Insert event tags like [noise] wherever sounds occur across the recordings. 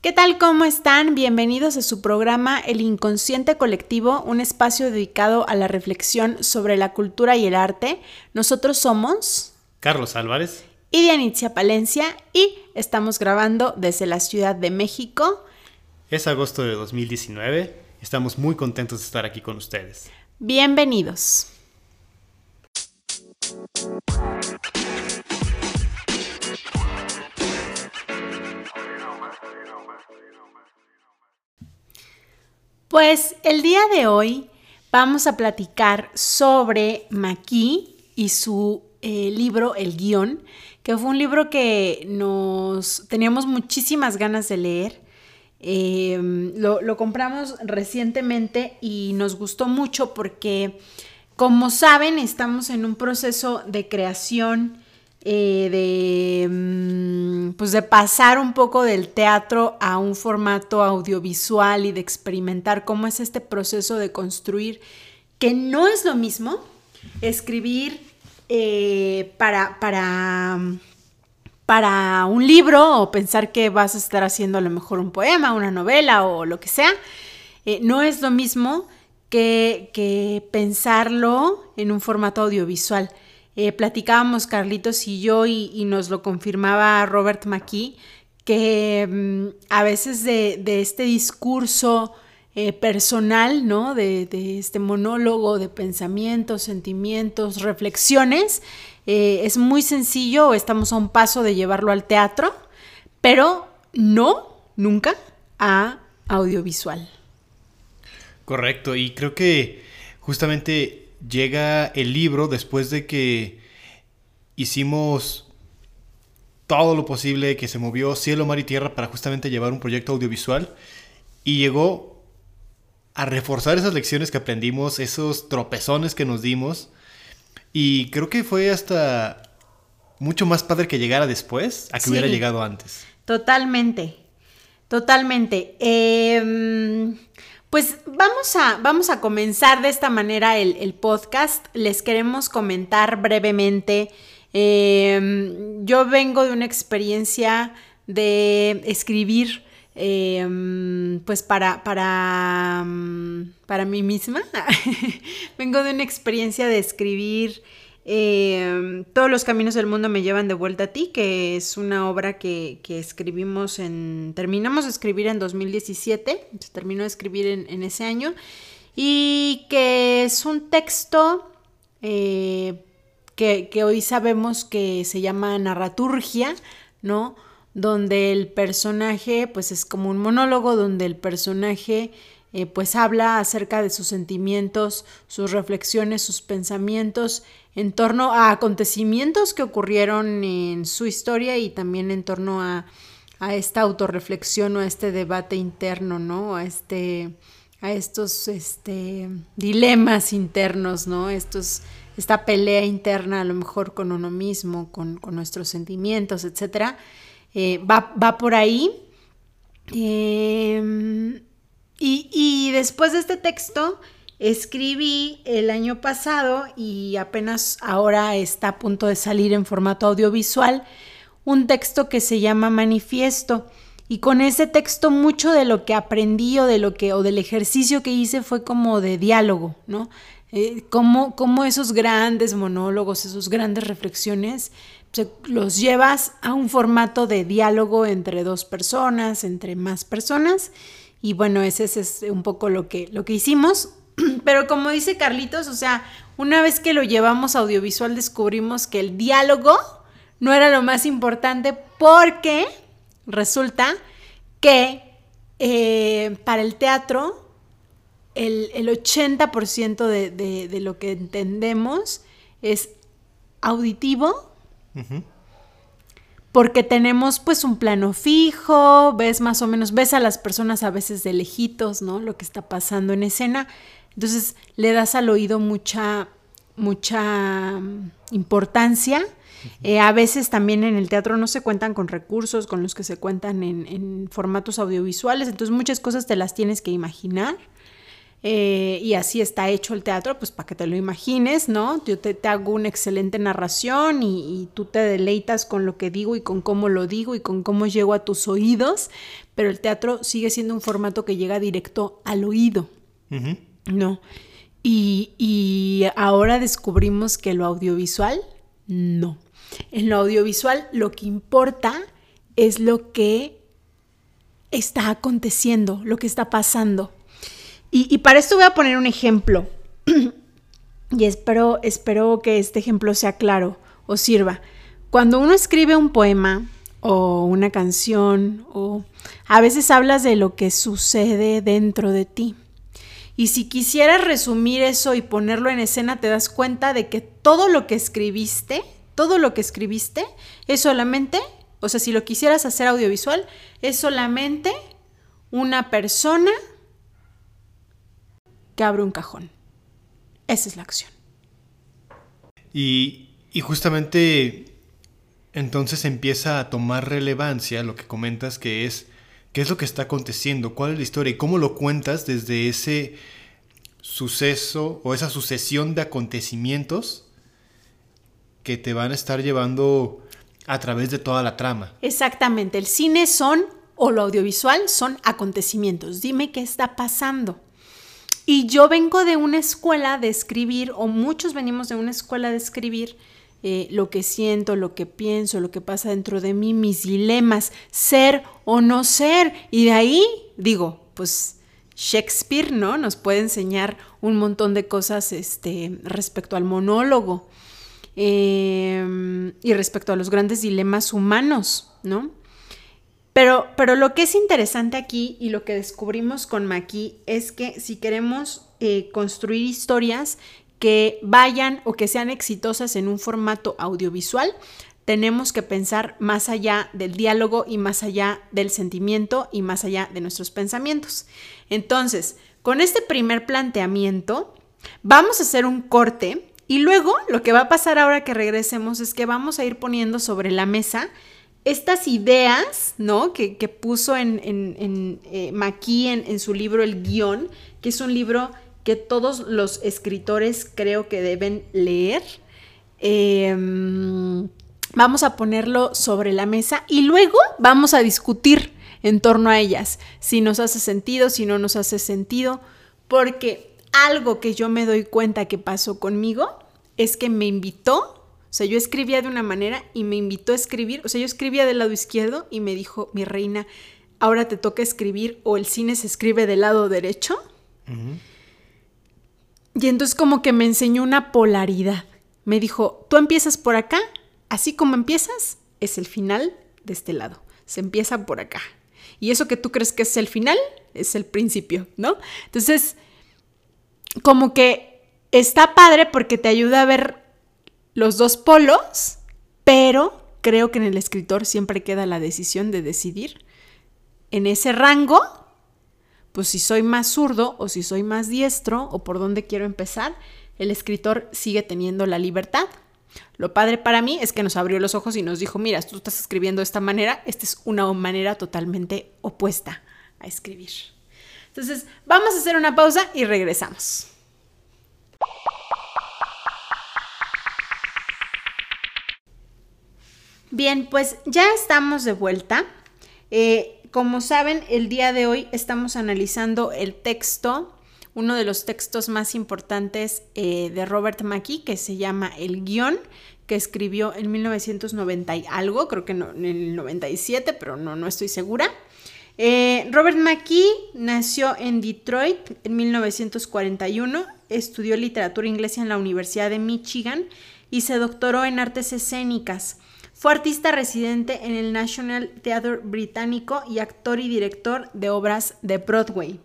¿Qué tal? ¿Cómo están? Bienvenidos a su programa El Inconsciente Colectivo, un espacio dedicado a la reflexión sobre la cultura y el arte. Nosotros somos Carlos Álvarez y Dianitzia Palencia y estamos grabando desde la Ciudad de México. Es agosto de 2019. Estamos muy contentos de estar aquí con ustedes. Bienvenidos. Pues el día de hoy vamos a platicar sobre Maquis y su eh, libro El guion, que fue un libro que nos teníamos muchísimas ganas de leer. Em, lo, lo, compramos recientemente y nos gustó mucho porque, como saben, estamos en un proceso de creación eh, de, mm, pues de pasar un poco del teatro a un formato audiovisual y de experimentar cómo es este proceso de construir, que no es lo mismo escribir eh, para, para, para un libro o pensar que vas a estar haciendo a lo mejor un poema, una novela o lo que sea. Eh, no es lo mismo que, que pensarlo en un formato audiovisual. Eh, platicábamos Carlitos y yo y, nos lo confirmaba Robert McKee, que mm, a veces de, este discurso eh, personal, ¿no? De, este monólogo de pensamientos, sentimientos, reflexiones, eh, es muy sencillo, estamos a un paso de llevarlo al teatro, pero no, nunca, a audiovisual. Correcto, y creo que justamente llega el libro después de que hicimos todo lo posible, que se movió cielo, mar y tierra para justamente llevar un proyecto audiovisual y llegó a reforzar esas lecciones que aprendimos, esos tropezones que nos dimos y creo que fue hasta mucho más padre que llegara después a que hubiera llegado antes. Totalmente, totalmente. Eh, pues vamos a, vamos a comenzar de esta manera el, podcast. Les queremos comentar brevemente. Em, yo vengo de una experiencia de escribir. Em, pues para, para, para mí misma. [laughs] Vengo de una experiencia de escribir eh, Todos los caminos del mundo me llevan de vuelta a ti, que es una obra que, escribimos en... Terminamos de escribir en 2017, se terminó de escribir en, ese año, y que es un texto eh, que, que, hoy sabemos que se llama narraturgia, ¿no? Donde el personaje, pues es como un monólogo, donde el personaje eh, pues habla acerca de sus sentimientos, sus reflexiones, sus pensamientos en torno a acontecimientos que ocurrieron en su historia y también en torno a, esta autorreflexión o a este debate interno, ¿no? A este a estos este, dilemas internos, ¿no? Estos, esta pelea interna a lo mejor con uno mismo, con, nuestros sentimientos, etc. Eh, va, va, por ahí. Eh, y, después de este texto, escribí el año pasado y apenas ahora está a punto de salir en formato audiovisual un texto que se llama Manifiesto. Y con ese texto mucho de lo que aprendí o de lo que o del ejercicio que hice fue como de diálogo, ¿no? Eh, como, esos grandes monólogos, esas grandes reflexiones, los llevas a un formato de diálogo entre dos personas, entre más personas y bueno, ese, es un poco lo que, lo que hicimos. [clears throat] Pero como dice Carlitos, o sea, una vez que lo llevamos audiovisual descubrimos que el diálogo no era lo más importante porque resulta que eh, para el teatro el, 80% de, lo que entendemos es auditivo porque tenemos pues un plano fijo, ves más o menos, ves a las personas a veces de lejitos, ¿no? Lo que está pasando en escena. Entonces le das al oído mucha, mucha mm, importancia. Eh, a veces también en el teatro no se cuentan con recursos con los que se cuentan en, formatos audiovisuales, entonces muchas cosas te las tienes que imaginar. Eh, y así está hecho el teatro, pues para que te lo imagines, ¿no? Yo te, hago una excelente narración y, tú te deleitas con lo que digo y con cómo lo digo y con cómo llego a tus oídos, pero el teatro sigue siendo un formato que llega directo al oído, ¿no? Y, y ahora descubrimos que lo audiovisual, no. En lo audiovisual lo que importa es lo que está aconteciendo, lo que está pasando. Y, para esto voy a poner un ejemplo. [clears throat] y espero, espero que este ejemplo sea claro o sirva. Cuando uno escribe un poema o una canción o a veces hablas de lo que sucede dentro de ti. Y si quisieras resumir eso y ponerlo en escena, te das cuenta de que todo lo que escribiste, todo lo que escribiste es solamente, o sea, si lo quisieras hacer audiovisual, es solamente una persona que abre un cajón. Esa es la acción. Y, justamente entonces empieza a tomar relevancia lo que comentas que es qué es lo que está aconteciendo, cuál es la historia y cómo lo cuentas desde ese suceso o esa sucesión de acontecimientos que te van a estar llevando a través de toda la trama. Exactamente, el cine son o lo audiovisual son acontecimientos. Dime qué está pasando. Y yo vengo de una escuela de escribir, o muchos venimos de una escuela de escribir, eh, lo que siento, lo que pienso, lo que pasa dentro de mí, mis dilemas, ser o no ser. Y de ahí, digo, pues Shakespeare, ¿no? Nos puede enseñar un montón de cosas este, respecto al monólogo eh, y respecto a los grandes dilemas humanos, ¿no? Pero, pero lo que es interesante aquí y lo que descubrimos con Maki es que si queremos eh, construir historias que vayan o que sean exitosas en un formato audiovisual, tenemos que pensar más allá del diálogo y más allá del sentimiento y más allá de nuestros pensamientos. Entonces, con este primer planteamiento, vamos a hacer un corte y luego lo que va a pasar ahora que regresemos es que vamos a ir poniendo sobre la mesa estas ideas, ¿no? Que, puso en, en, en eh, en, su libro El Guión, que es un libro que todos los escritores creo que deben leer. Em, vamos a ponerlo sobre la mesa y luego vamos a discutir en torno a ellas, si nos hace sentido, si no nos hace sentido, porque algo que yo me doy cuenta que pasó conmigo es que me invitó o sea, yo escribía de una manera y me invitó a escribir. O sea, yo escribía del lado izquierdo y me dijo, mi reina, ahora te toca escribir o el cine se escribe del lado derecho. Y entonces como que me enseñó una polaridad. Me dijo, tú empiezas por acá, así como empiezas, es el final de este lado. Se empieza por acá. Y eso que tú crees que es el final, es el principio, ¿no? Entonces, como que está padre porque te ayuda a ver los dos polos, pero creo que en el escritor siempre queda la decisión de decidir en ese rango, pues si soy más zurdo o si soy más diestro o por dónde quiero empezar, el escritor sigue teniendo la libertad. Lo padre para mí es que nos abrió los ojos y nos dijo, mira, tú estás escribiendo de esta manera, esta es una manera totalmente opuesta a escribir. Entonces, vamos a hacer una pausa y regresamos. Bien, pues ya estamos de vuelta. Eh, como saben, el día de hoy estamos analizando el texto, uno de los textos más importantes eh, de Robert Mackie, que se llama El guion, que escribió en 1990 y algo, creo que en el 97, pero no, no estoy segura. Eh, Robert McKee nació en Detroit en 1941, estudió literatura inglesa en la Universidad de Michigan y se doctoró en artes escénicas. Fue artista residente en el National Theatre británico y actor y director de obras de Broadway.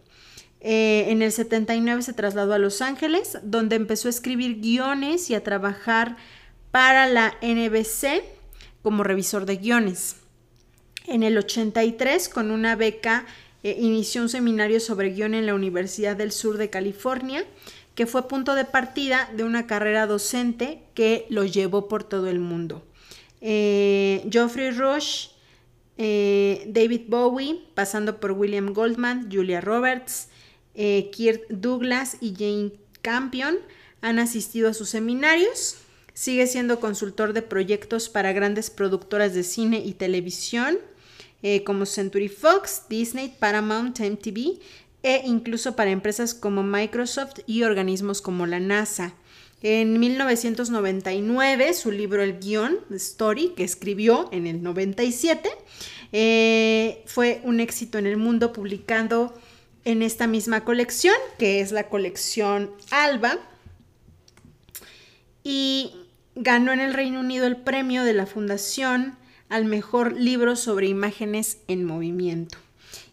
Eh, en el 79 se trasladó a Los Ángeles, donde empezó a escribir guiones y a trabajar para la NBC como revisor de guiones. En el 83, con una beca, eh, inició un seminario sobre guion en la Universidad del Sur de California, que fue punto de partida de una carrera docente que lo llevó por todo el mundo. Eh, Geoffrey Rush, eh, David Bowie, pasando por William Goldman, Julia Roberts, eh, Kirk Douglas y Jane Campion han asistido a sus seminarios. Sigue siendo consultor de proyectos para grandes productoras de cine y televisión, eh, como Century Fox, Disney, Paramount, MTV, e incluso para empresas como Microsoft y organismos como la NASA. En 1999, su libro El guion, Story, que escribió en el 97, eh, fue un éxito en el mundo, publicando en esta misma colección, que es la colección Alba. Y ganó en el Reino Unido el premio de la Fundación al mejor libro sobre imágenes en movimiento.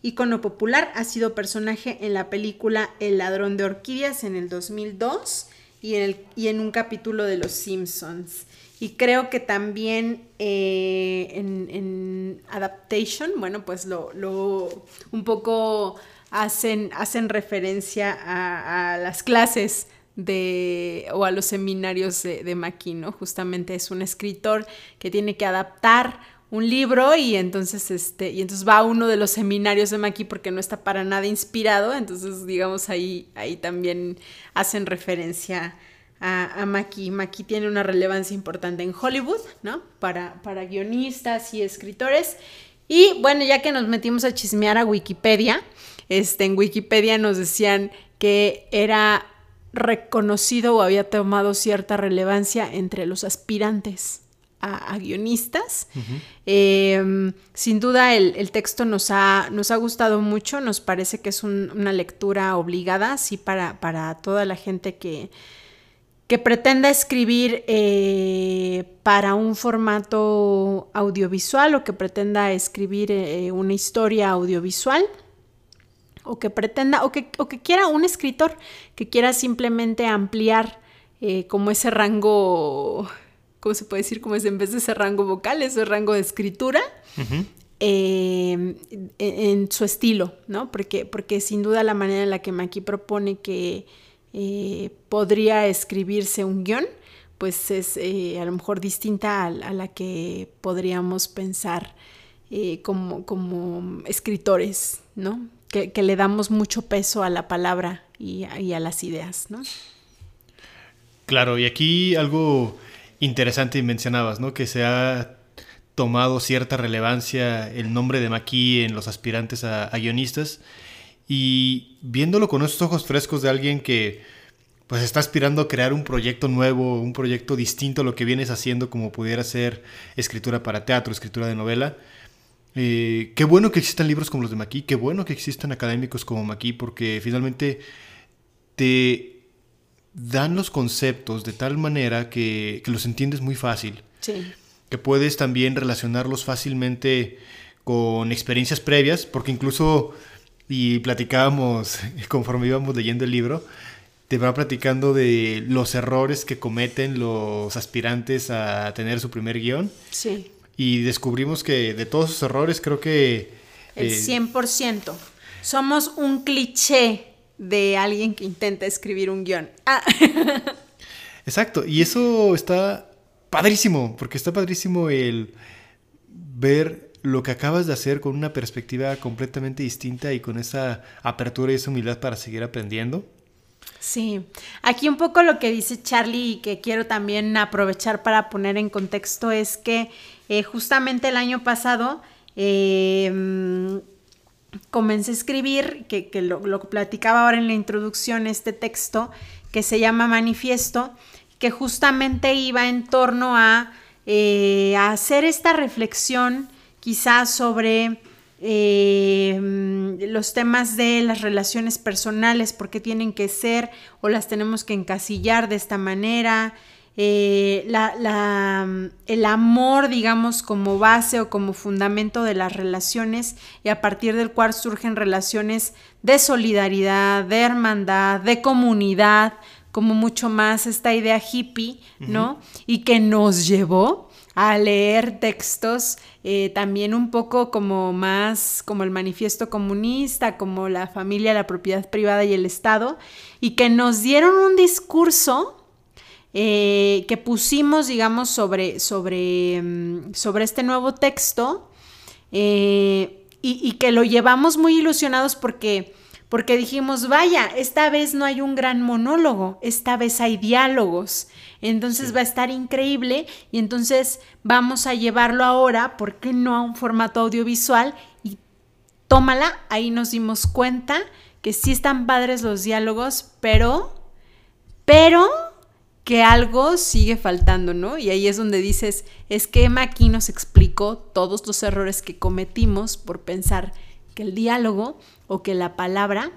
Icono popular, ha sido personaje en la película El ladrón de orquídeas en el 2002 y en, el, y en un capítulo de Los Simpsons. Y creo que también eh, en, Adaptation, bueno, pues lo, lo un poco hacen, hacen referencia a, a las clases de, o a los seminarios de, de Maquino. Justamente es un escritor que tiene que adaptar un libro y entonces este y entonces va a uno de los seminarios de Maki porque no está para nada inspirado entonces digamos ahí ahí también hacen referencia a, a Maki. Maki tiene una relevancia importante en Hollywood no para para guionistas y escritores. Y bueno ya que nos metimos a chismear a Wikipedia este en Wikipedia nos decían que era reconocido o había tomado cierta relevancia entre los aspirantes a, guionistas. Em, sin duda el, texto nos ha, nos ha, gustado mucho, nos parece que es una lectura obligada, sí, para, para toda la gente que, que pretenda escribir eh, para un formato audiovisual o que pretenda escribir eh, una historia audiovisual o que pretenda, o que, que quiera un escritor que quiera simplemente ampliar eh, como ese rango, ¿cómo se puede decir? Como es en vez de ese rango vocal, ese rango de escritura. Eh, en, su estilo, ¿no? Porque, porque sin duda la manera en la que Maki propone que eh, podría escribirse un guion, pues es a lo mejor distinta a, la que podríamos pensar como, como escritores, ¿no? que, le damos mucho peso a la palabra y, a las ideas, ¿no? Claro, y aquí algo interesante mencionabas, ¿no? Que se ha tomado cierta relevancia el nombre de Maquis en los aspirantes a, guionistas y viéndolo con estos ojos frescos de alguien que pues está aspirando a crear un proyecto nuevo, un proyecto distinto a lo que vienes haciendo como pudiera ser escritura para teatro, escritura de novela, eh, qué bueno que existan libros como los de Maquis, qué bueno que existan académicos como Maquis, porque finalmente te dan los conceptos de tal manera que, los entiendes muy fácil. Sí. Que puedes también relacionarlos fácilmente con experiencias previas, porque incluso, y platicábamos [laughs] conforme íbamos leyendo el libro, te va platicando de los errores que cometen los aspirantes a tener su primer guion. Sí y descubrimos que de todos sus errores creo que... El 100%. Eh, Somos un cliché de alguien que intenta escribir un guion. Ah. [laughs] Exacto, y eso está padrísimo, porque está padrísimo el ver lo que acabas de hacer con una perspectiva completamente distinta y con esa apertura y esa humildad para seguir aprendiendo. Sí, aquí un poco lo que dice Charlie y que quiero también aprovechar para poner en contexto es que eh, justamente el año pasado em, comencé a escribir, que, lo, platicaba ahora en la introducción, este texto que se llama Manifiesto, que justamente iba en torno a, eh, hacer esta reflexión quizás sobre em, los temas de las relaciones personales, por qué tienen que ser o las tenemos que encasillar de esta manera, eh, la, el amor, digamos, como base o como fundamento de las relaciones y a partir del cual surgen relaciones de solidaridad, de hermandad, de comunidad, como mucho más esta idea hippie, ¿no? Y que nos llevó a leer textos eh, también un poco como más como el manifiesto comunista, como la familia, la propiedad privada y el Estado, y que nos dieron un discurso eh, que pusimos, digamos, sobre, sobre, mm, sobre este nuevo texto eh, y, que lo llevamos muy ilusionados porque, porque dijimos, vaya, esta vez no hay un gran monólogo, esta vez hay diálogos. Entonces va a estar increíble y entonces vamos a llevarlo ahora, ¿por qué no a un formato audiovisual? Y tómala, ahí nos dimos cuenta que sí están padres los diálogos, pero, pero que algo sigue faltando, ¿no? Y ahí es donde dices, es que Emma aquí nos explicó todos los errores que cometimos por pensar que el diálogo o que la palabra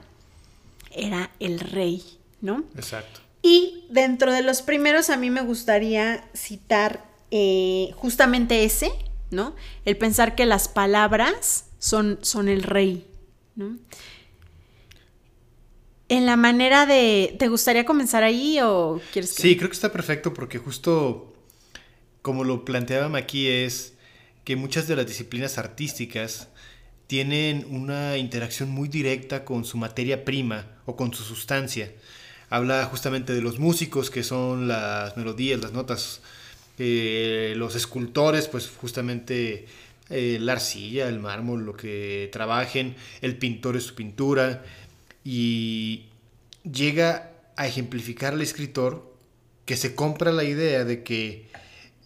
era el rey, ¿no? Exacto. Y dentro de los primeros a mí me gustaría citar eh, justamente ese, ¿no? El pensar que las palabras son, son el rey, ¿no? En la manera de... ¿Te gustaría comenzar ahí o quieres que... Sí, creo que está perfecto porque justo como lo planteaba aquí es que muchas de las disciplinas artísticas tienen una interacción muy directa con su materia prima o con su sustancia. Habla justamente de los músicos, que son las melodías, las notas, eh, los escultores, pues justamente eh, la arcilla, el mármol, lo que trabajen, el pintor es su pintura, y llega a ejemplificar al escritor que se compra la idea de que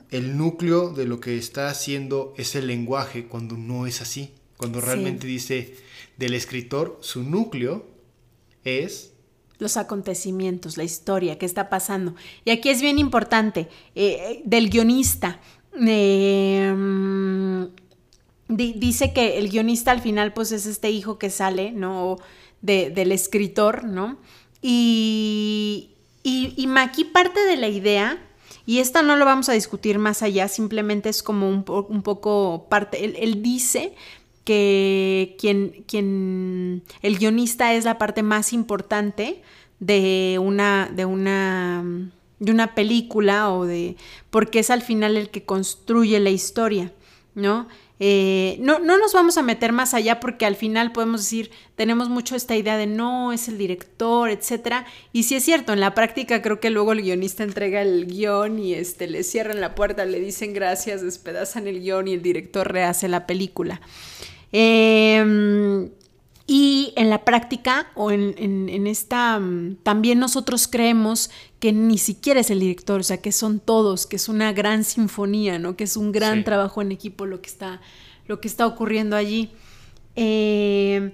el núcleo de lo que está haciendo es el lenguaje cuando no es así. Cuando realmente dice del escritor, su núcleo es... Los acontecimientos, la historia, qué está pasando. Y aquí es bien importante, eh, del guionista. Em, dice que el guionista al final pues es este hijo que sale, ¿no? Del escritor, ¿no? Y, y, y parte de la idea y esta no lo vamos a discutir más allá, simplemente es como un, un poco parte, él, él, dice que quien, quien, el guionista es la parte más importante de una, de una, de una película o de, porque es al final el que construye la historia, ¿no? Eh, no, no nos vamos a meter más allá porque al final podemos decir, tenemos mucho esta idea de no, es el director, etcétera. Y si es cierto, en la práctica creo que luego el guionista entrega el guion y este, le cierran la puerta, le dicen gracias, despedazan el guion y el director rehace la película. Em, y en la práctica o en, esta, mm, también nosotros creemos que ni siquiera es el director, o sea, que son todos, que es una gran sinfonía, ¿no? Que es un gran trabajo en equipo lo que está, lo que está ocurriendo allí. Em,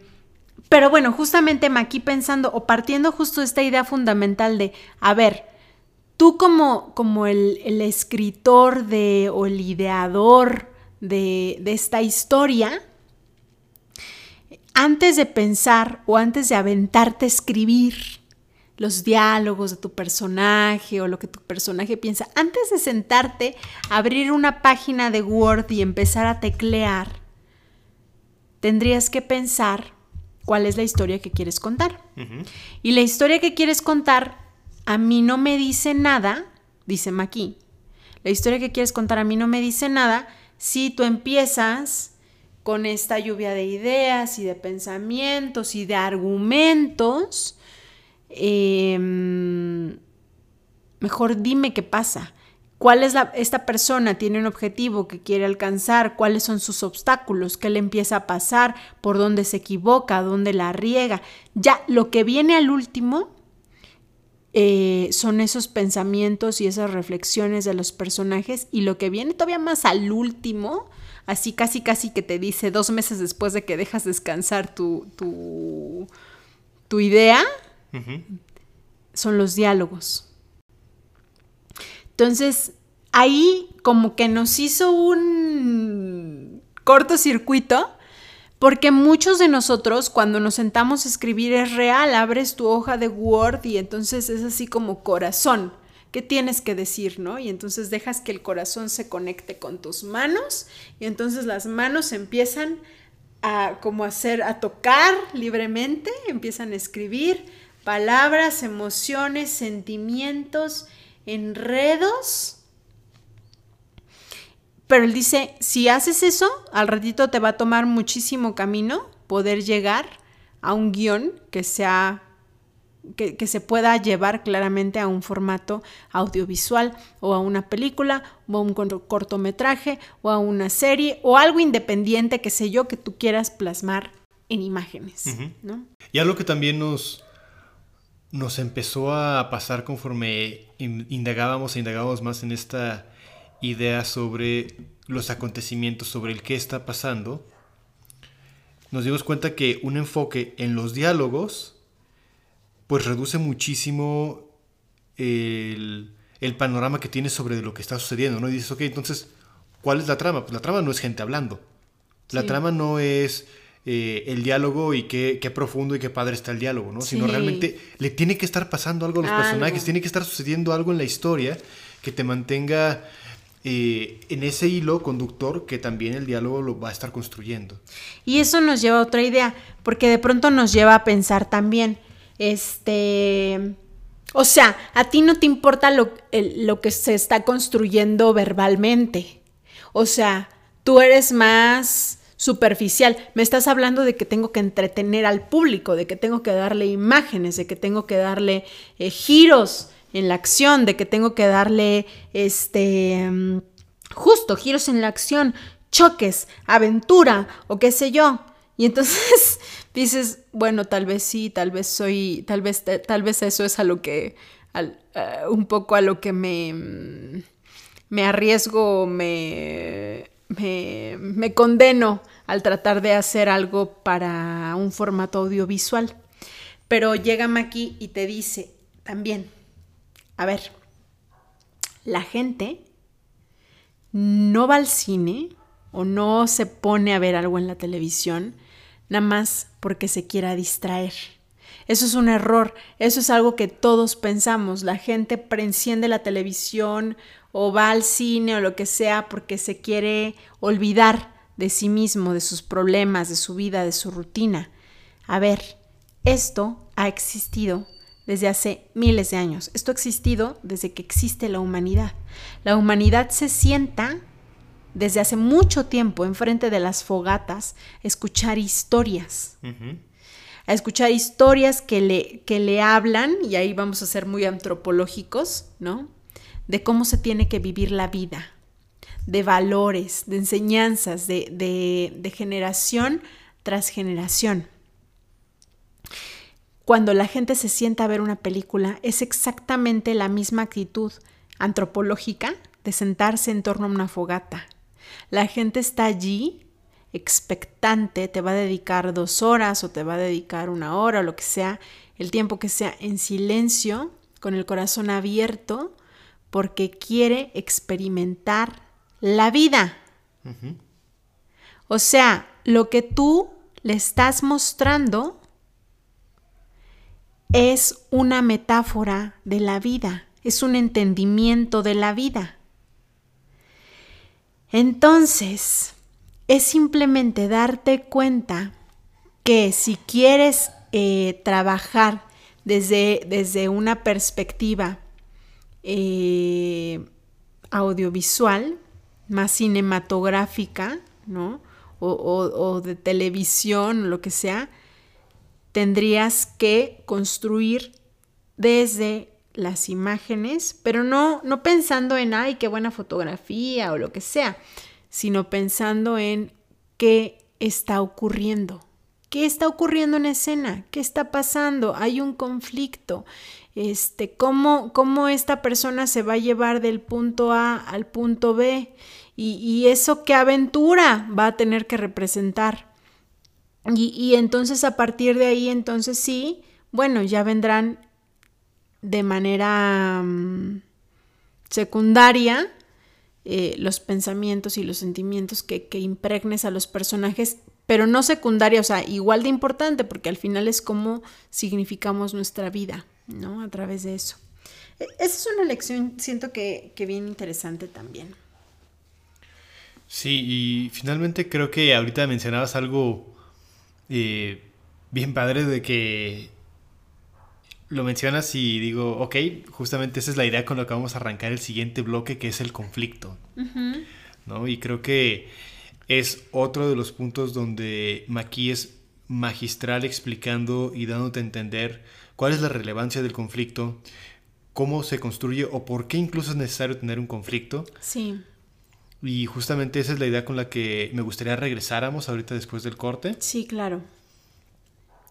pero bueno, justamente aquí pensando o partiendo justo de esta idea fundamental de, a ver, tú como, como el, escritor de, o el ideador de, de esta historia, antes de pensar o antes de aventarte a escribir los diálogos de tu personaje o lo que tu personaje piensa, antes de sentarte, abrir una página de Word y empezar a teclear, tendrías que pensar cuál es la historia que quieres contar. Y la historia que quieres contar a mí no me dice nada, dice Maki. La historia que quieres contar a mí no me dice nada si tú empiezas con esta lluvia de ideas y de pensamientos y de argumentos, em, mejor dime qué pasa. ¿Cuál es la, esta persona? ¿Tiene un objetivo que quiere alcanzar? ¿Cuáles son sus obstáculos? ¿Qué le empieza a pasar? ¿Por dónde se equivoca? ¿Dónde la riega? Ya, lo que viene al último eh, son esos pensamientos y esas reflexiones de los personajes y lo que viene todavía más al último así casi casi que te dice dos meses después de que dejas descansar tu, tu, tu idea, son los diálogos. Entonces, ahí como que nos hizo un cortocircuito, porque muchos de nosotros cuando nos sentamos a escribir es real, abres tu hoja de Word y entonces es así como corazón ¿Qué tienes que decir, no? Y entonces dejas que el corazón se conecte con tus manos y entonces las manos empiezan a como hacer, a tocar libremente, empiezan a escribir palabras, emociones, sentimientos, enredos. Pero él dice, si haces eso, al ratito te va a tomar muchísimo camino poder llegar a un guion que sea que, se pueda llevar claramente a un formato audiovisual o a una película o a un cortometraje o a una serie o algo independiente, que sé yo, que tú quieras plasmar en imágenes, ¿no? Y algo que también nos, nos empezó a pasar conforme indagábamos e indagábamos más en esta idea sobre los acontecimientos, sobre el qué está pasando, nos dimos cuenta que un enfoque en los diálogos pues reduce muchísimo el, panorama que tienes sobre lo que está sucediendo, ¿no? Y dices, ok, entonces, ¿cuál es la trama? Pues la trama no es gente hablando. La trama no es eh, el diálogo y qué, profundo y qué padre está el diálogo, ¿no? Sino realmente le tiene que estar pasando algo a los personajes, tiene que estar sucediendo algo en la historia que te mantenga eh, en ese hilo conductor que también el diálogo lo va a estar construyendo. Y eso nos lleva a otra idea, porque de pronto nos lleva a pensar también, este, o sea, a ti no te importa lo, lo que se está construyendo verbalmente, o sea, tú eres más superficial. Me estás hablando de que tengo que entretener al público, de que tengo que darle imágenes, de que tengo que darle eh, giros en la acción, de que tengo que darle este mm, justo giros en la acción, choques, aventura o qué sé yo. Y entonces [laughs] dices, bueno, tal vez sí, tal vez soy, tal vez, tal vez eso es a lo que, eh, un poco a lo que me, mm, me arriesgo, me, me, me condeno al tratar de hacer algo para un formato audiovisual. Pero llega Maki y te dice también, a ver, la gente no va al cine o no se pone a ver algo en la televisión nada más porque se quiera distraer. Eso es un error, eso es algo que todos pensamos. La gente enciende la televisión o va al cine o lo que sea porque se quiere olvidar de sí mismo, de sus problemas, de su vida, de su rutina. A ver, esto ha existido desde hace miles de años. Esto ha existido desde que existe la humanidad. La humanidad se sienta desde hace mucho tiempo enfrente de las fogatas a escuchar historias. A escuchar historias que le, que le hablan, y ahí vamos a ser muy antropológicos, ¿no? De cómo se tiene que vivir la vida, de valores, de enseñanzas, de, de generación tras generación cuando la gente se sienta a ver una película es exactamente la misma actitud antropológica de sentarse en torno a una fogata. La gente está allí expectante, te va a dedicar dos horas o te va a dedicar una hora o lo que sea, el tiempo que sea en silencio, con el corazón abierto, porque quiere experimentar la vida. O sea, lo que tú le estás mostrando es una metáfora de la vida, es un entendimiento de la vida. Entonces, es simplemente darte cuenta que si quieres eh, trabajar desde, desde, una perspectiva eh, audiovisual, más cinematográfica, ¿no? O, o de televisión, lo que sea, tendrías que construir desde las imágenes, pero no, no pensando en, ay, qué buena fotografía o lo que sea, sino pensando en qué está ocurriendo. ¿Qué está ocurriendo en escena? ¿Qué está pasando? Hay un conflicto. Este, ¿cómo, ¿Cómo esta persona se va a llevar del punto A al punto B? Y, y eso qué aventura va a tener que representar. Y, entonces a partir de ahí, entonces sí, bueno, ya vendrán de manera mm, secundaria eh, los pensamientos y los sentimientos que, que, impregnes a los personajes, pero no secundaria, o sea, igual de importante, porque al final es como significamos nuestra vida, ¿no? A través de eso. E, esa es una lección, siento que, que bien interesante también. Sí, y finalmente creo que ahorita mencionabas algo y bien padre de que lo mencionas y digo, ok, justamente esa es la idea con la que vamos a arrancar el siguiente bloque, que es el conflicto. ¿no? Y creo que es otro de los puntos donde Maki es magistral explicando y dándote a entender cuál es la relevancia del conflicto, cómo se construye o por qué incluso es necesario tener un conflicto. Sí. Y justamente esa es la idea con la que me gustaría regresáramos ahorita después del corte. Sí, claro.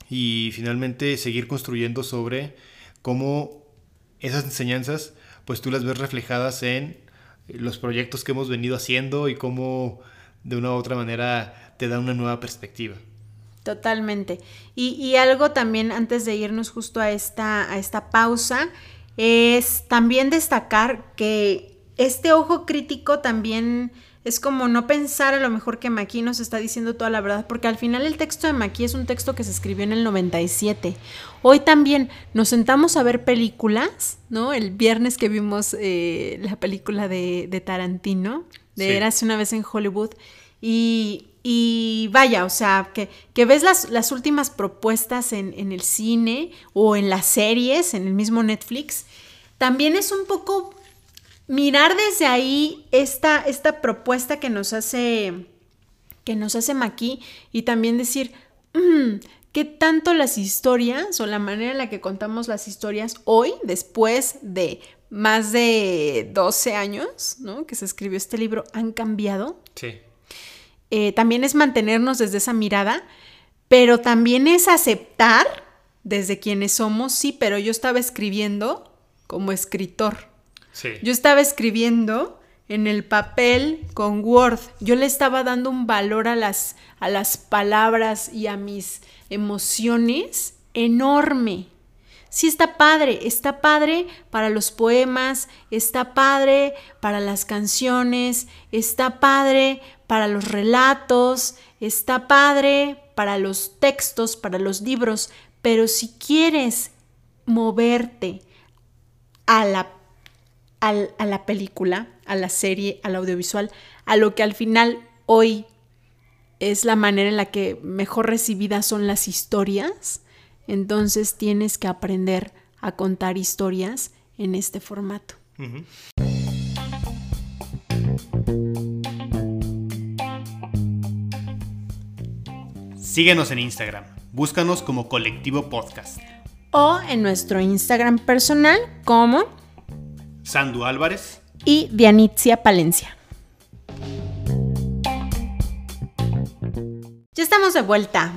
Y finalmente seguir construyendo sobre cómo esas enseñanzas, pues tú las ves reflejadas en los proyectos que hemos venido haciendo y cómo de una u otra manera te da una nueva perspectiva. Totalmente. Y, algo también antes de irnos justo a esta, a esta pausa, es también destacar que este ojo crítico también es como no pensar a lo mejor que Maki nos está diciendo toda la verdad, porque al final el texto de Maki es un texto que se escribió en el 97. Hoy también nos sentamos a ver películas, ¿no? El viernes que vimos eh, la película de, Tarantino, de Eras una vez en Hollywood, y, vaya, o sea, que, que ves las, últimas propuestas en, en el cine o en las series, en el mismo Netflix, también es un poco mirar desde ahí esta, esta propuesta que nos hace que nos hace Maki y también decir mm, qué tanto las historias o la manera en la que contamos las historias hoy, después de más de 12 años, ¿no? Que se escribió este libro, han cambiado. Sí. Eh, también es mantenernos desde esa mirada, pero también es aceptar desde quienes somos, sí, pero yo estaba escribiendo como escritor. Yo estaba escribiendo en el papel con Word. Yo le estaba dando un valor a las, a las palabras y a mis emociones enorme. Sí está padre, está padre para los poemas, está padre para las canciones, está padre para los relatos, está padre para los textos, para los libros, pero si quieres moverte a la a la película, a la serie, al audiovisual, a lo que al final hoy es la manera en la que mejor recibidas son las historias, entonces tienes que aprender a contar historias en este formato. Síguenos en Instagram, búscanos como Colectivo Podcast. O en nuestro Instagram personal como Sandu Álvarez y Dianitzia Palencia. Ya estamos de vuelta.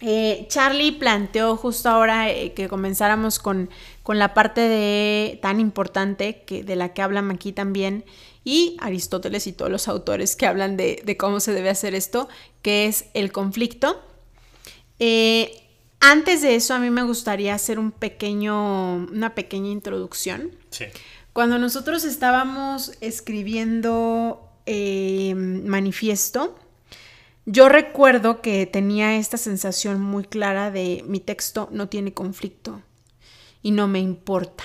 Eh, Charlie planteó justo ahora eh, que comenzáramos con, con, la parte de, tan importante que, de la que hablan aquí también y Aristóteles y todos los autores que hablan de, cómo se debe hacer esto, que es el conflicto. Eh, antes de eso, a mí me gustaría hacer un pequeño, una pequeña introducción. Sí. Cuando nosotros estábamos escribiendo eh, manifiesto, yo recuerdo que tenía esta sensación muy clara de mi texto no tiene conflicto y no me importa.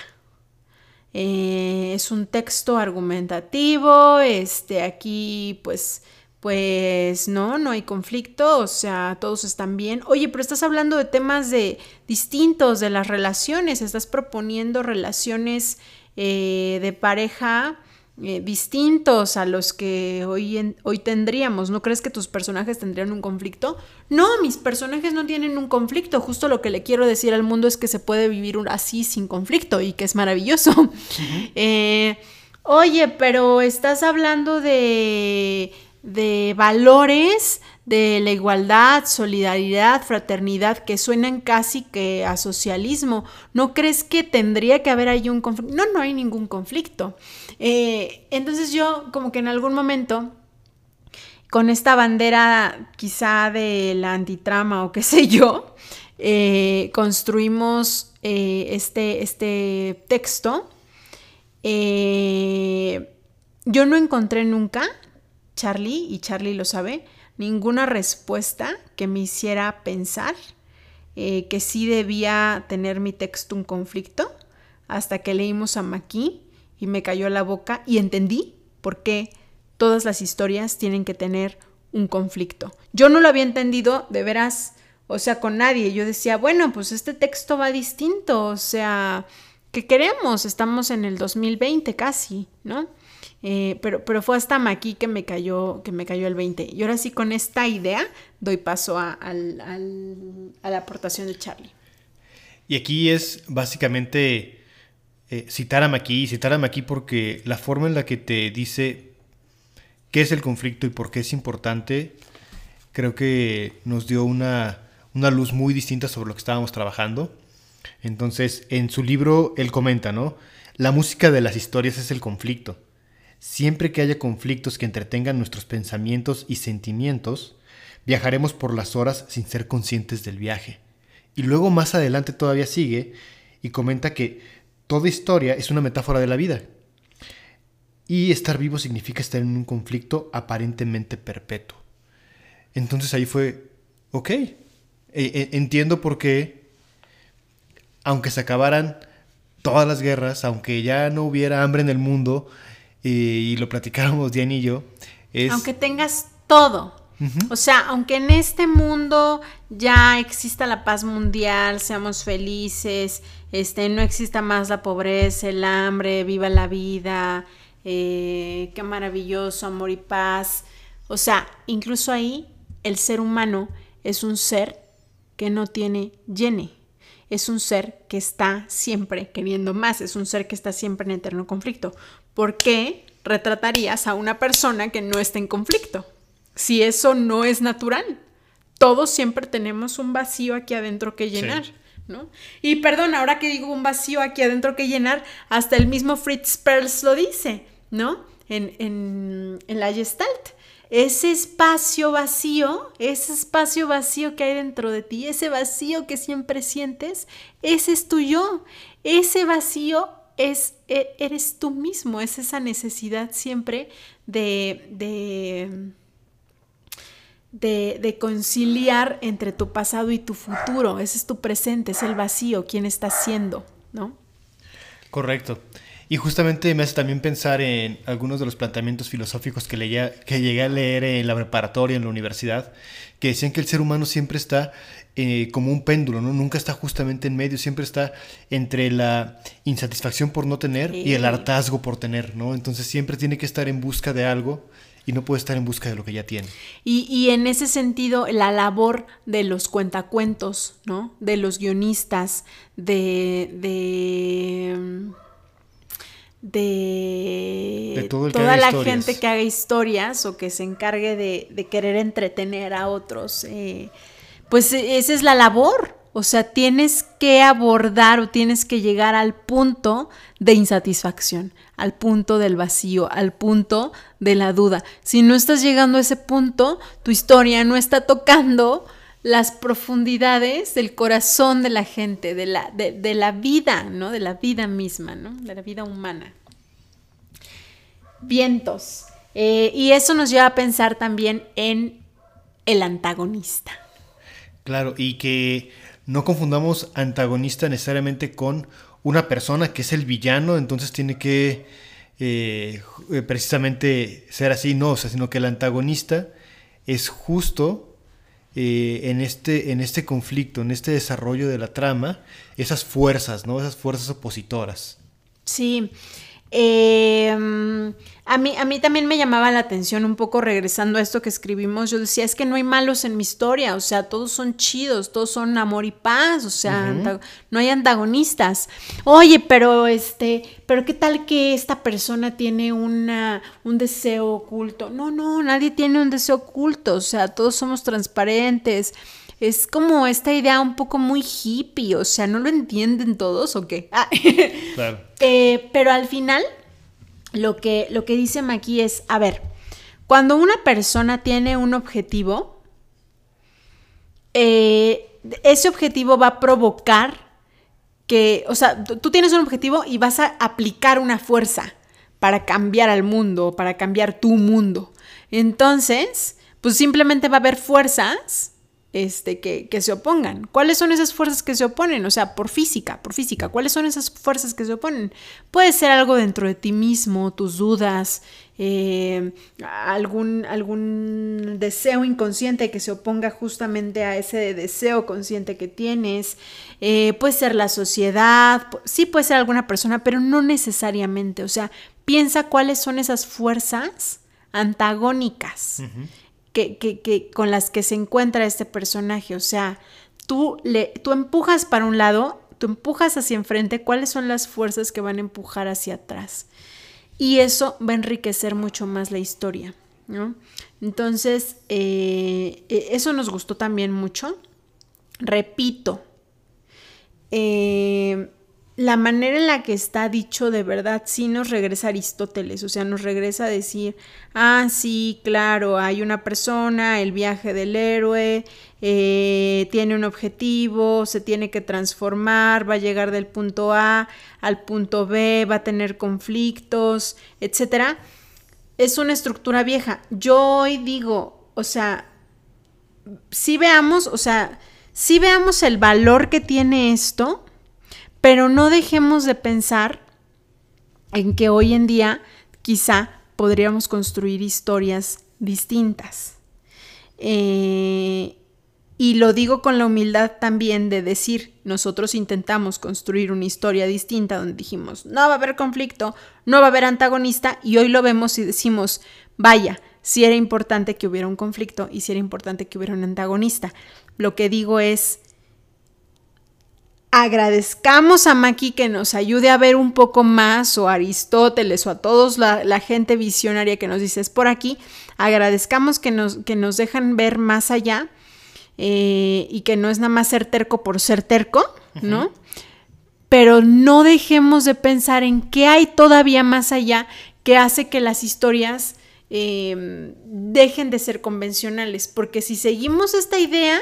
Eh, es un texto argumentativo, este, aquí pues pues no, no hay conflicto, o sea, todos están bien. Oye, pero estás hablando de temas de distintos de las relaciones, estás proponiendo relaciones eh, de pareja eh, distintos a los que hoy, hoy tendríamos. ¿No crees que tus personajes tendrían un conflicto? No, mis personajes no tienen un conflicto. Justo lo que le quiero decir al mundo es que se puede vivir así sin conflicto y que es maravilloso. [laughs] Eh, oye, pero estás hablando de de valores de la igualdad, solidaridad, fraternidad, que suenan casi que a socialismo. ¿No crees que tendría que haber ahí un conflicto? No, no hay ningún conflicto. Eh, entonces yo como que en algún momento, con esta bandera quizá de la antitrama o qué sé yo, eh, construimos eh, este, este texto. yo no encontré nunca Charlie, y Charlie lo sabe, ninguna respuesta que me hiciera pensar eh, que sí debía tener mi texto un conflicto, hasta que leímos a Maki y me cayó la boca y entendí por qué todas las historias tienen que tener un conflicto. Yo no lo había entendido de veras, o sea, con nadie. Yo decía, bueno, pues este texto va distinto, o sea, ¿qué queremos? Estamos en el 2020 casi, ¿no? Eh, pero, pero fue hasta Maki que me cayó, que me cayó el 20. Y ahora sí, con esta idea, doy paso a, la aportación de Charlie. Y aquí es básicamente eh, citar a Maki, citar a Maki porque la forma en la que te dice qué es el conflicto y por qué es importante, creo que nos dio una, una luz muy distinta sobre lo que estábamos trabajando. Entonces, en su libro, él comenta, ¿no? La música de las historias es el conflicto. Siempre que haya conflictos que entretengan nuestros pensamientos y sentimientos, viajaremos por las horas sin ser conscientes del viaje. Y luego más adelante todavía sigue y comenta que toda historia es una metáfora de la vida. Y estar vivo significa estar en un conflicto aparentemente perpetuo. Entonces ahí fue, ok, e, e, entiendo por qué, aunque se acabaran todas las guerras, aunque ya no hubiera hambre en el mundo, y, lo platicáramos Diane y yo, es... Aunque tengas todo, o sea, aunque en este mundo ya exista la paz mundial, seamos felices, este, no exista más la pobreza, el hambre, viva la vida, eh, qué maravilloso, amor y paz. O sea, incluso ahí el ser humano es un ser que no tiene llene. Es un ser que está siempre queriendo más, es un ser que está siempre en eterno conflicto. ¿Por qué retratarías a una persona que no está en conflicto? Si eso no es natural. Todos siempre tenemos un vacío aquí adentro que llenar. ¿No? Y perdón, ahora que digo un vacío aquí adentro que llenar, hasta el mismo Fritz Perls lo dice, ¿no? En, en, en la Gestalt ese espacio vacío, ese espacio vacío que hay dentro de ti, ese vacío que siempre sientes, ese es tu yo. Ese vacío es, e, eres tú mismo, es esa necesidad siempre de, de, de, conciliar entre tu pasado y tu futuro. Ese es tu presente, es el vacío, quién estás siendo, ¿no? Correcto. Y justamente me hace también pensar en algunos de los planteamientos filosóficos que, leía, que llegué a leer en la preparatoria, en la universidad, que decían que el ser humano siempre está eh, como un péndulo, ¿no? Nunca está justamente en medio, siempre está entre la insatisfacción por no tener y el hartazgo por tener, ¿no? Entonces siempre tiene que estar en busca de algo y no puede estar en busca de lo que ya tiene. Y, y, en ese sentido, la labor de los cuentacuentos, ¿no? De los guionistas, de, de de, toda la gente que haga historias o que se encargue de, querer entretener a otros. Eh, pues e, esa es la labor. O sea, tienes que abordar o tienes que llegar al punto de insatisfacción, al punto del vacío, al punto de la duda. Si no estás llegando a ese punto, tu historia no está tocando las profundidades del corazón de la gente, de la, de, la vida, ¿no? De la vida misma, ¿no? De la vida humana. Vientos. Eh, y eso nos lleva a pensar también en el antagonista. Claro, y que no confundamos antagonista necesariamente con una persona que es el villano, entonces tiene que eh, precisamente ser así, no, o sea, sino que el antagonista es justo eh, en, este, en este conflicto, en este desarrollo de la trama, esas fuerzas, ¿no? Esas fuerzas opositoras. Sí. Eh, a, mí, a mí también me llamaba la atención un poco regresando a esto que escribimos. Yo decía, es que no hay malos en mi historia, o sea, todos son chidos, todos son amor y paz, o sea, no hay antagonistas. Oye, pero este, pero qué tal que esta persona tiene una, un deseo oculto. No, no, nadie tiene un deseo oculto, o sea, todos somos transparentes es como esta idea un poco muy hippie, o sea, ¿no lo entienden todos o qué? Ah. [laughs] Claro. Eh, pero al final, lo que, lo que dice Maki es, a ver, cuando una persona tiene un objetivo, eh, ese objetivo va a provocar que, o sea, tú tienes un objetivo y vas a aplicar una fuerza para cambiar al mundo, para cambiar tu mundo. Entonces, pues simplemente va a haber fuerzas este, que, se opongan. ¿Cuáles son esas fuerzas que se oponen? O sea, por física, por física, ¿cuáles son esas fuerzas que se oponen? Puede ser algo dentro de ti mismo, tus dudas, eh, algún, algún deseo inconsciente que se oponga justamente a ese deseo consciente que tienes. Eh, puede ser la sociedad, sí puede ser alguna persona, pero no necesariamente. O sea, piensa cuáles son esas fuerzas antagónicas que, con las que se encuentra este personaje. O sea, tú, le, tú empujas para un lado, tú empujas hacia enfrente, cuáles son las fuerzas que van a empujar hacia atrás. Y eso va a enriquecer mucho más la historia, ¿no? Entonces, eh, e, eso nos gustó también mucho. repito, eh, la manera en la que está dicho de verdad sí nos regresa Aristóteles, o sea, nos regresa a decir, ah, sí, claro, hay una persona, el viaje del héroe, eh, tiene un objetivo, se tiene que transformar, va a llegar del punto A al punto B, va a tener conflictos, etcétera. Es una estructura vieja. Yo hoy digo, o sea, si veamos, o sea, si veamos el valor que tiene esto, pero no dejemos de pensar en que hoy en día quizá podríamos construir historias distintas. Eh, y lo digo con la humildad también de decir, nosotros intentamos construir una historia distinta donde dijimos, no va a haber conflicto, no va a haber antagonista, y hoy lo vemos y decimos, vaya, si era importante que hubiera un conflicto y si era importante que hubiera un antagonista. Lo que digo es, agradezcamos a Maki que nos ayude a ver un poco más, o a Aristóteles, o a todos la, gente visionaria que nos dice es por aquí, agradezcamos que nos, que nos dejan ver más allá eh, y que no es nada más ser terco por ser terco, ¿no? Pero no dejemos de pensar en qué hay todavía más allá que hace que las historias em, dejen de ser convencionales, porque si seguimos esta idea,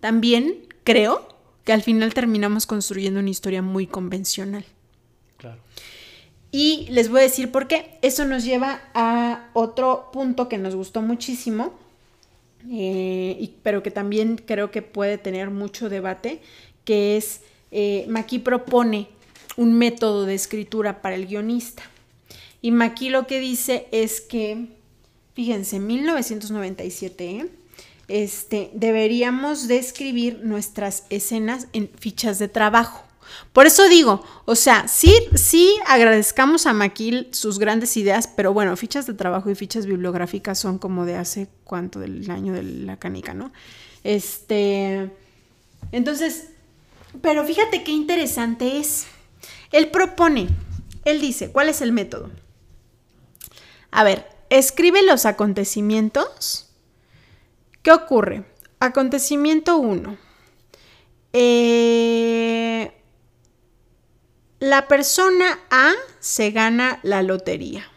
también creo que al final terminamos construyendo una historia muy convencional. Claro. Y les voy a decir por qué. Eso nos lleva a otro punto que nos gustó muchísimo, eh, pero que también creo que puede tener mucho debate, que es, eh, Maki propone un método de escritura para el guionista. Y Maki lo que dice es que, fíjense, 1997, ¿eh? Este, deberíamos de escribir nuestras escenas en fichas de trabajo. Por eso digo, o sea, sí, sí agradezcamos a Maquil sus grandes ideas, pero bueno, fichas de trabajo y fichas bibliográficas son como de hace cuánto del año de la canica, ¿no? Este, entonces, pero fíjate qué interesante es. Él propone, él dice, ¿cuál es el método? A ver, escribe los acontecimientos ¿Qué ocurre? Acontecimiento 1. Eh, la persona A se gana la lotería.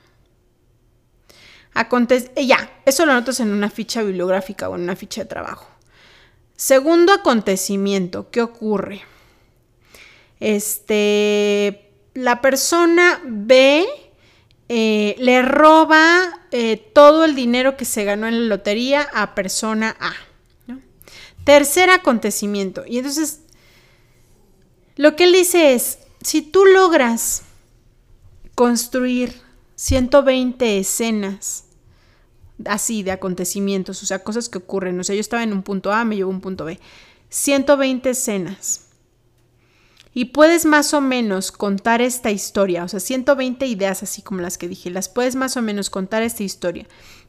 Aconte eh, ya, eso lo notas en una ficha bibliográfica o en una ficha de trabajo. Segundo acontecimiento, ¿qué ocurre? Este, la persona B eh, le roba eh, todo el dinero que se ganó en la lotería a persona A. Tercer acontecimiento. Y entonces, lo que él dice es, si tú logras construir 120 escenas así de acontecimientos, o sea, cosas que ocurren, o sea, yo estaba en un punto A, me llevo a un punto B, 120 escenas y puedes más o menos contar esta historia, o sea, 120 ideas así como las que dije, las puedes más o menos contar esta historia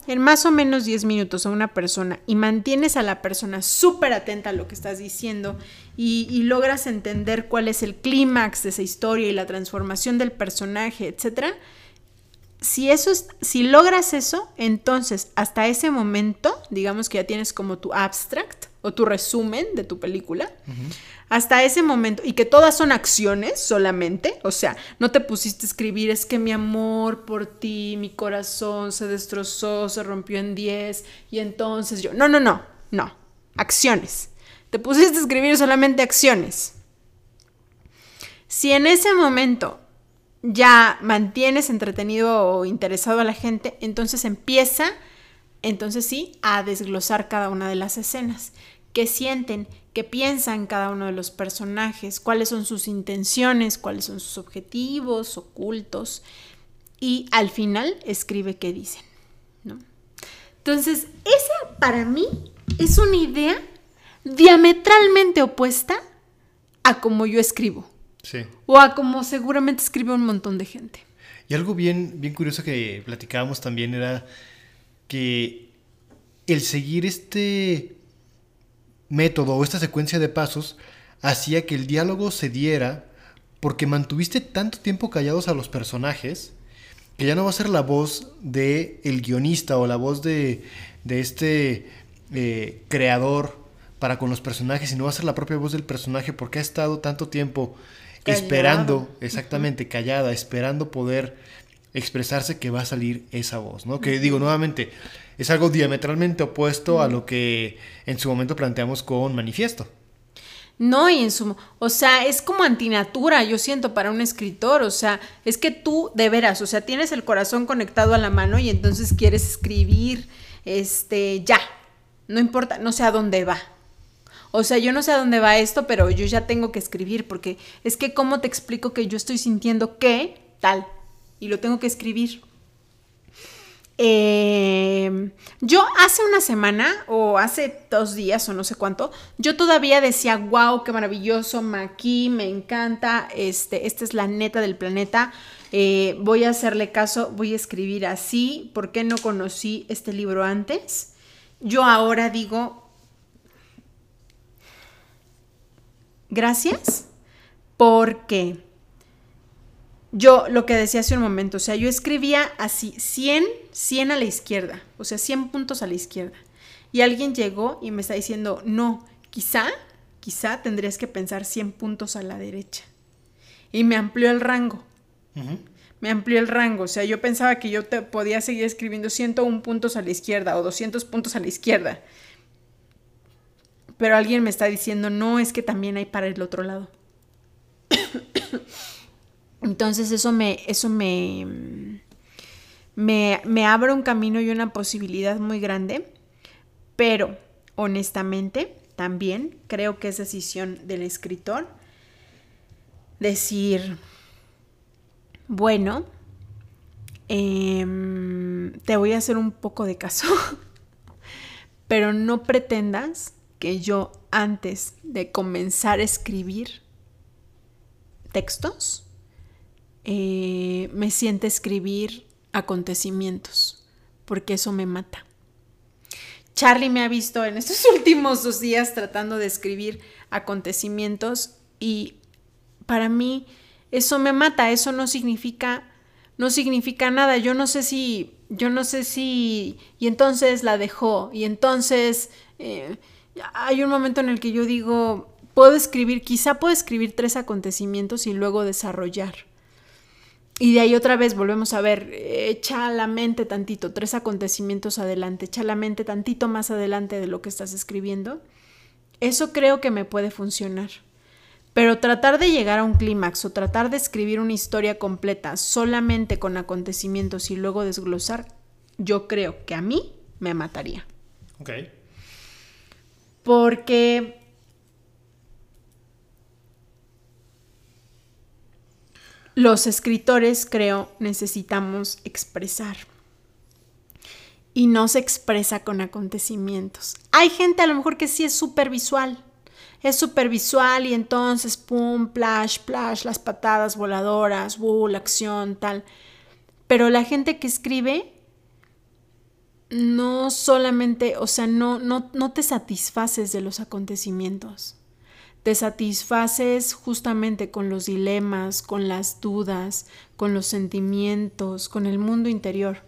en más o menos 10 minutos a una persona y mantienes a la persona súper atenta a lo que estás diciendo y, logras entender cuál es el clímax de esa historia y la transformación del personaje, etcétera, si eso es, si logras eso, entonces hasta ese momento, digamos que ya tienes como tu abstract o tu resumen de tu película, hasta ese momento, y que todas son acciones solamente, o sea, no te pusiste a escribir, es que mi amor por ti, mi corazón se destrozó, se rompió en 10, y entonces yo, no, no, no, no, acciones. Te pusiste a escribir solamente acciones. Si en ese momento ya mantienes entretenido o interesado a la gente, entonces empieza, entonces sí, a desglosar cada una de las escenas. ¿Qué sienten? ¿Qué piensan cada uno de los personajes? ¿Cuáles son sus intenciones? ¿Cuáles son sus objetivos ocultos? Y al final escribe qué dicen. ¿no? Entonces, esa para mí es una idea diametralmente opuesta a como yo escribo. O a como seguramente escribe un montón de gente. Y algo bien, bien curioso que platicábamos también era que el seguir este método o esta secuencia de pasos hacía que el diálogo se diera porque mantuviste tanto tiempo callados a los personajes que ya no va a ser la voz de el guionista o la voz de, de este eh, creador para con los personajes, sino va a ser la propia voz del personaje porque ha estado tanto tiempo esperando, exactamente, callada, esperando poder expresarse que va a salir esa voz, ¿no? Que digo nuevamente, es algo diametralmente opuesto a lo que en su momento planteamos con Manifiesto. No, y en su, o sea, es como antinatura, yo siento, para un escritor, o sea, es que tú de veras, o sea, tienes el corazón conectado a la mano y entonces quieres escribir, este, ya, no importa, no sé a dónde va. O sea, yo no sé a dónde va esto, pero yo ya tengo que escribir, porque es que cómo te explico que yo estoy sintiendo que tal, y lo tengo que escribir. Em, yo hace una semana o hace dos días o no sé cuánto, yo todavía decía, wow, qué maravilloso, Maki, me encanta, este, esta es la neta del planeta, eh, voy a hacerle caso, voy a escribir así, ¿por qué no conocí este libro antes? Yo ahora digo, gracias, porque yo lo que decía hace un momento, o sea, yo escribía así 100, 100 a la izquierda, o sea, 100 puntos a la izquierda. Y alguien llegó y me está diciendo, no, quizá, quizá tendrías que pensar 100 puntos a la derecha. Y me amplió el rango. Me amplió el rango. O sea, yo pensaba que yo te podía seguir escribiendo 101 puntos a la izquierda o 200 puntos a la izquierda. Pero alguien me está diciendo, no, es que también hay para el otro lado. Entonces eso me, eso me, me, abre un camino y una posibilidad muy grande, pero honestamente también creo que es decisión del escritor decir, bueno, em, te voy a hacer un poco de caso, [laughs] pero no pretendas que yo antes de comenzar a escribir textos, eh, me siente escribir acontecimientos, porque eso me mata. Charlie me ha visto en estos [laughs] últimos dos días tratando de escribir acontecimientos y para mí eso me mata, eso no significa no significa nada. Yo no sé si yo no sé si y entonces la dejó y entonces eh, hay un momento en el que yo digo puedo escribir, quizá puedo escribir tres acontecimientos y luego desarrollar. Y de ahí otra vez volvemos a ver, echa la mente tantito, tres acontecimientos adelante, echa la mente tantito más adelante de lo que estás escribiendo. Eso creo que me puede funcionar. Pero tratar de llegar a un clímax o tratar de escribir una historia completa solamente con acontecimientos y luego desglosar, yo creo que a mí me mataría. Ok. Porque los escritores, creo, necesitamos expresar. Y no se expresa con acontecimientos. Hay gente a lo mejor que sí es súper visual. Es súper visual y entonces, pum, plash, plash, las patadas voladoras, uh, la acción, tal. Pero la gente que escribe no solamente, o sea, no, no, no te satisfaces de los acontecimientos te satisfaces justamente con los dilemas, con las dudas, con los sentimientos, con el mundo interior.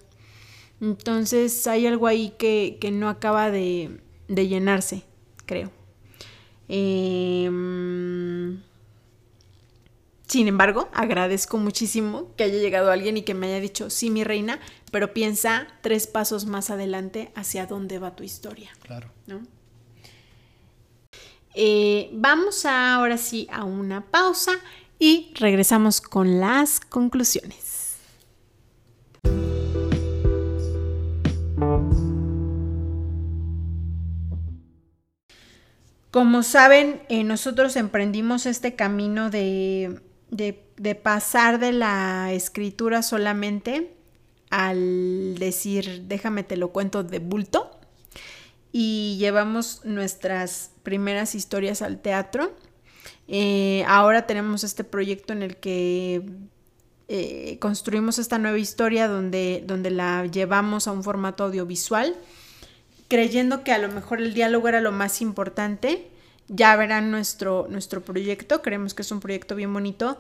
Entonces hay algo ahí que, no acaba de, llenarse, creo. Em, sin embargo, agradezco muchísimo que haya llegado alguien y que me haya dicho, sí, mi reina, pero piensa tres pasos más adelante hacia dónde va tu historia. Claro. ¿no? Eh, vamos ahora sí a una pausa y regresamos con las conclusiones. Como saben, eh, nosotros emprendimos este camino de, de pasar de la escritura solamente al decir, déjame te lo cuento de bulto, y llevamos nuestras primeras historias al teatro. Eh, ahora tenemos este proyecto en el que eh, construimos esta nueva historia donde, donde la llevamos a un formato audiovisual, creyendo que a lo mejor el diálogo era lo más importante. Ya verán nuestro, nuestro proyecto, creemos que es un proyecto bien bonito.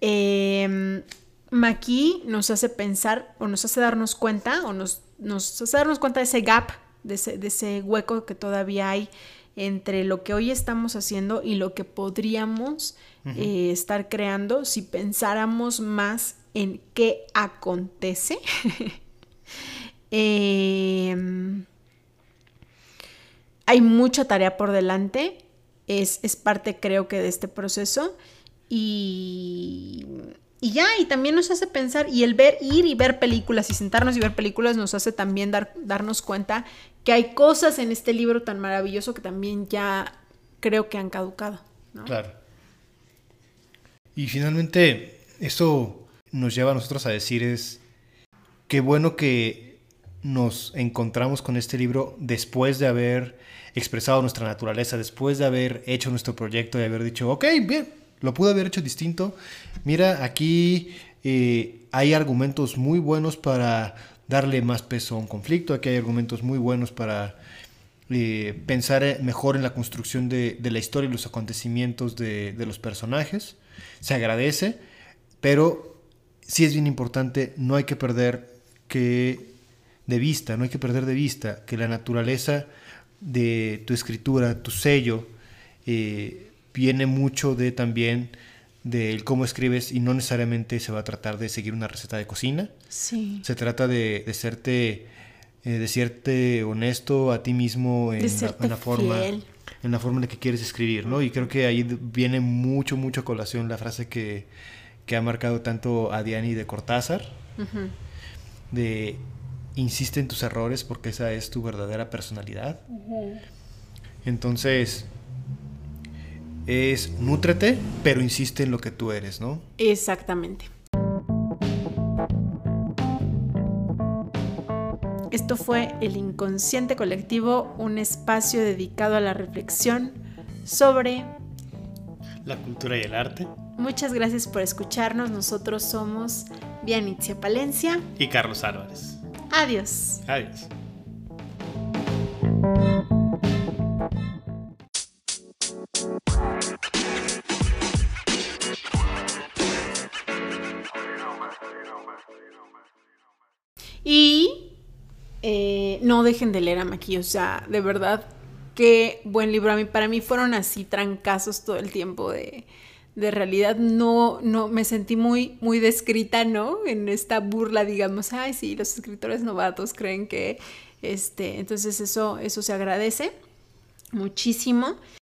Eh, Maki nos hace pensar o nos hace darnos cuenta o nos, nos hace darnos cuenta de ese gap de ese, hueco que todavía hay entre lo que hoy estamos haciendo y lo que podríamos eh, estar creando si pensáramos más en qué acontece. [laughs] Em, hay mucha tarea por delante, es, es parte creo que de este proceso y y ya, y también nos hace pensar, y el ver, ir y ver películas y sentarnos y ver películas nos hace también dar, darnos cuenta que hay cosas en este libro tan maravilloso que también ya creo que han caducado. Claro. Y finalmente, eso nos lleva a nosotros a decir es, qué bueno que nos encontramos con este libro después de haber expresado nuestra naturaleza, después de haber hecho nuestro proyecto y haber dicho, ok, bien, lo pude haber hecho distinto. Mira, aquí eh, hay argumentos muy buenos para darle más peso a un conflicto. Aquí hay argumentos muy buenos para eh, pensar eh, mejor en la construcción de, la historia y los acontecimientos de, los personajes. Se agradece, pero sí es bien importante, no hay que perder que de vista, no hay que perder de vista que la naturaleza de tu escritura, tu sello, viene mucho de también del cómo escribes y no necesariamente se va a tratar de seguir una receta de cocina. Sí. Se trata de, de serte, eh, de serte honesto a ti mismo en, la, forma en la forma en la que quieres escribir, ¿no? Y creo que ahí viene mucho, mucho a colación la frase que, que ha marcado tanto a Diani de Cortázar, de insiste en tus errores porque esa es tu verdadera personalidad. Entonces, es nútrete, pero insiste en lo que tú eres, ¿no? Exactamente. Esto fue El Inconsciente Colectivo, un espacio dedicado a la reflexión sobre la cultura y el arte. Muchas gracias por escucharnos. Nosotros somos Vianitzia Palencia y Carlos Álvarez. Adiós. Adiós. Y eh, no dejen de leer a Maki, o sea, de verdad, qué buen libro. A mí, para mí fueron así trancazos todo el tiempo de, de realidad. No, no, me sentí muy, muy descrita, ¿no? En esta burla, digamos, ay, sí, los escritores novatos creen que, este, entonces eso, eso se agradece muchísimo.